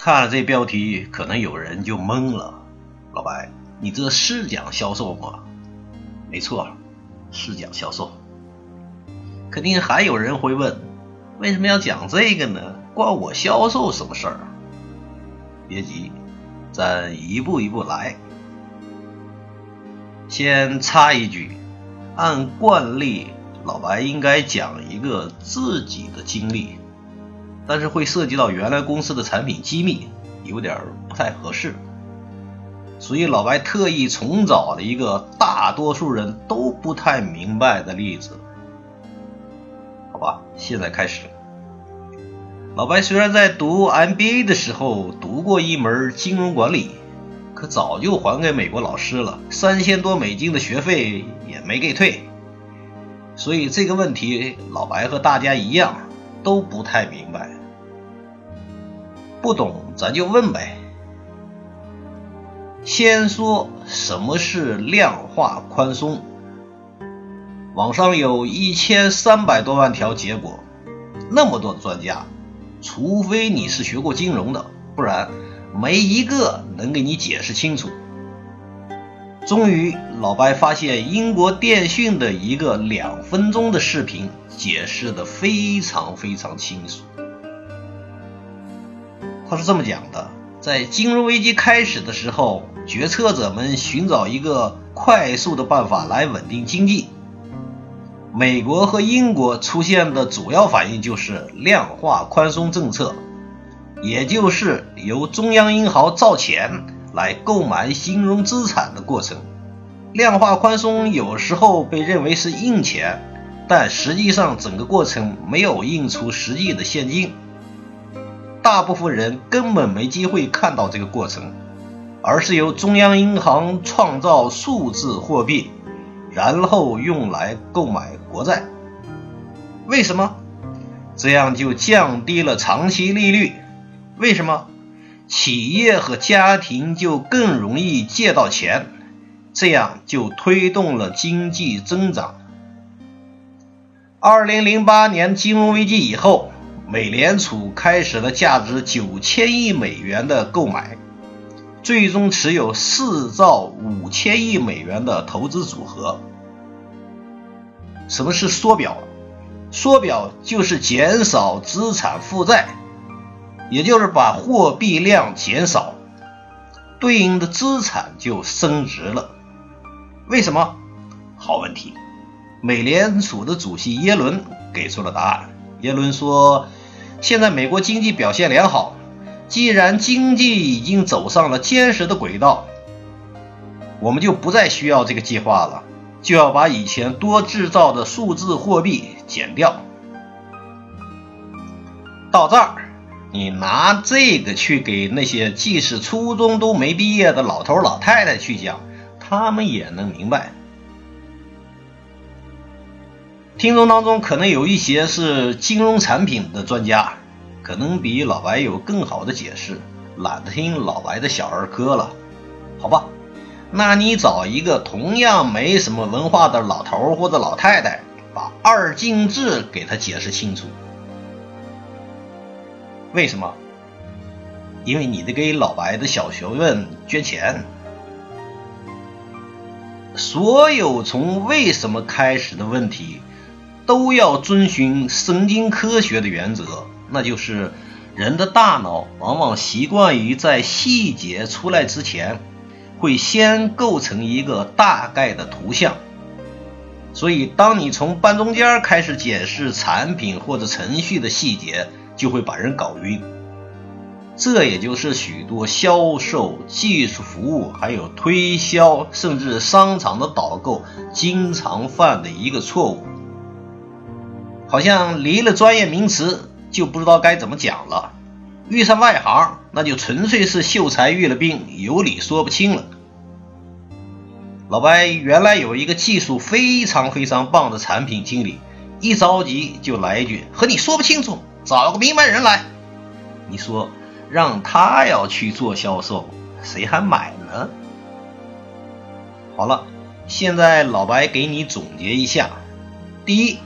看了这标题，可能有人就懵了。老白，你这是讲销售吗？没错，是讲销售。肯定还有人会问，为什么要讲这个呢？关我销售什么事儿？别急，咱一步一步来。先插一句，按惯例，老白应该讲一个自己的经历，但是会涉及到原来公司的产品机密，有点不太合适。所以老白特意重找了一个大多数人都不太明白的例子。好吧，现在开始。老白虽然在读 MBA 的时候读过一门金融管理。可早就还给美国老师了，三千多美金的学费也没给退，所以这个问题老白和大家一样都不太明白，不懂咱就问呗。先说什么是量化宽松，网上有一千三百多万条结果，那么多专家，除非你是学过金融的，不然。没一个能给你解释清楚。终于，老白发现英国电讯的一个两分钟的视频，解释的非常非常清楚。他是这么讲的：在金融危机开始的时候，决策者们寻找一个快速的办法来稳定经济。美国和英国出现的主要反应就是量化宽松政策。也就是由中央银行造钱来购买金融资产的过程。量化宽松有时候被认为是印钱，但实际上整个过程没有印出实际的现金。大部分人根本没机会看到这个过程，而是由中央银行创造数字货币，然后用来购买国债。为什么？这样就降低了长期利率。为什么企业和家庭就更容易借到钱？这样就推动了经济增长。二零零八年金融危机以后，美联储开始了价值九千亿美元的购买，最终持有四兆五千亿美元的投资组合。什么是缩表？缩表就是减少资产负债。也就是把货币量减少，对应的资产就升值了。为什么？好问题。美联储的主席耶伦给出了答案。耶伦说：“现在美国经济表现良好，既然经济已经走上了坚实的轨道，我们就不再需要这个计划了，就要把以前多制造的数字货币减掉。”到这儿。你拿这个去给那些即使初中都没毕业的老头老太太去讲，他们也能明白。听众当中可能有一些是金融产品的专家，可能比老白有更好的解释，懒得听老白的小儿科了，好吧？那你找一个同样没什么文化的老头或者老太太，把二进制给他解释清楚。为什么？因为你得给老白的小学问捐钱。所有从为什么开始的问题，都要遵循神经科学的原则，那就是人的大脑往往习惯于在细节出来之前，会先构成一个大概的图像。所以，当你从半中间开始解释产品或者程序的细节，就会把人搞晕，这也就是许多销售、技术服务，还有推销，甚至商场的导购经常犯的一个错误。好像离了专业名词就不知道该怎么讲了，遇上外行那就纯粹是秀才遇了兵，有理说不清了。老白原来有一个技术非常非常棒的产品经理，一着急就来一句：“和你说不清楚。”找个明白人来，你说让他要去做销售，谁还买呢？好了，现在老白给你总结一下：第一，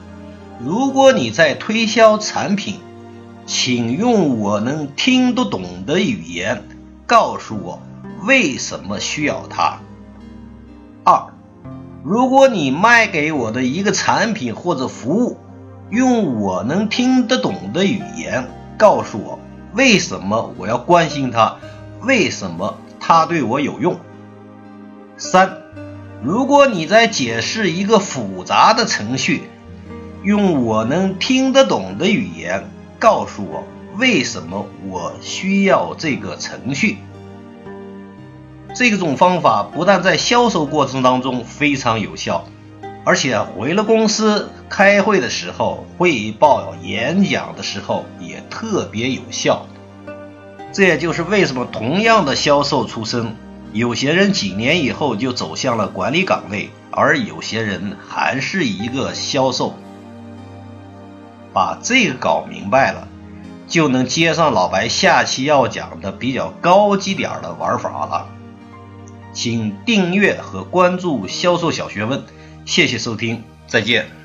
如果你在推销产品，请用我能听得懂的语言告诉我为什么需要它。二，如果你卖给我的一个产品或者服务，用我能听得懂的语言告诉我为什么我要关心它，为什么它对我有用。三，如果你在解释一个复杂的程序，用我能听得懂的语言告诉我为什么我需要这个程序。这种方法不但在销售过程当中非常有效，而且回了公司开会的时候、汇报演讲的时候也特别有效。这也就是为什么同样的销售出身，有些人几年以后就走向了管理岗位，而有些人还是一个销售。把这个搞明白了，就能接上老白下期要讲的比较高级点的玩法了。请订阅和关注销售小学问，谢谢收听，再见。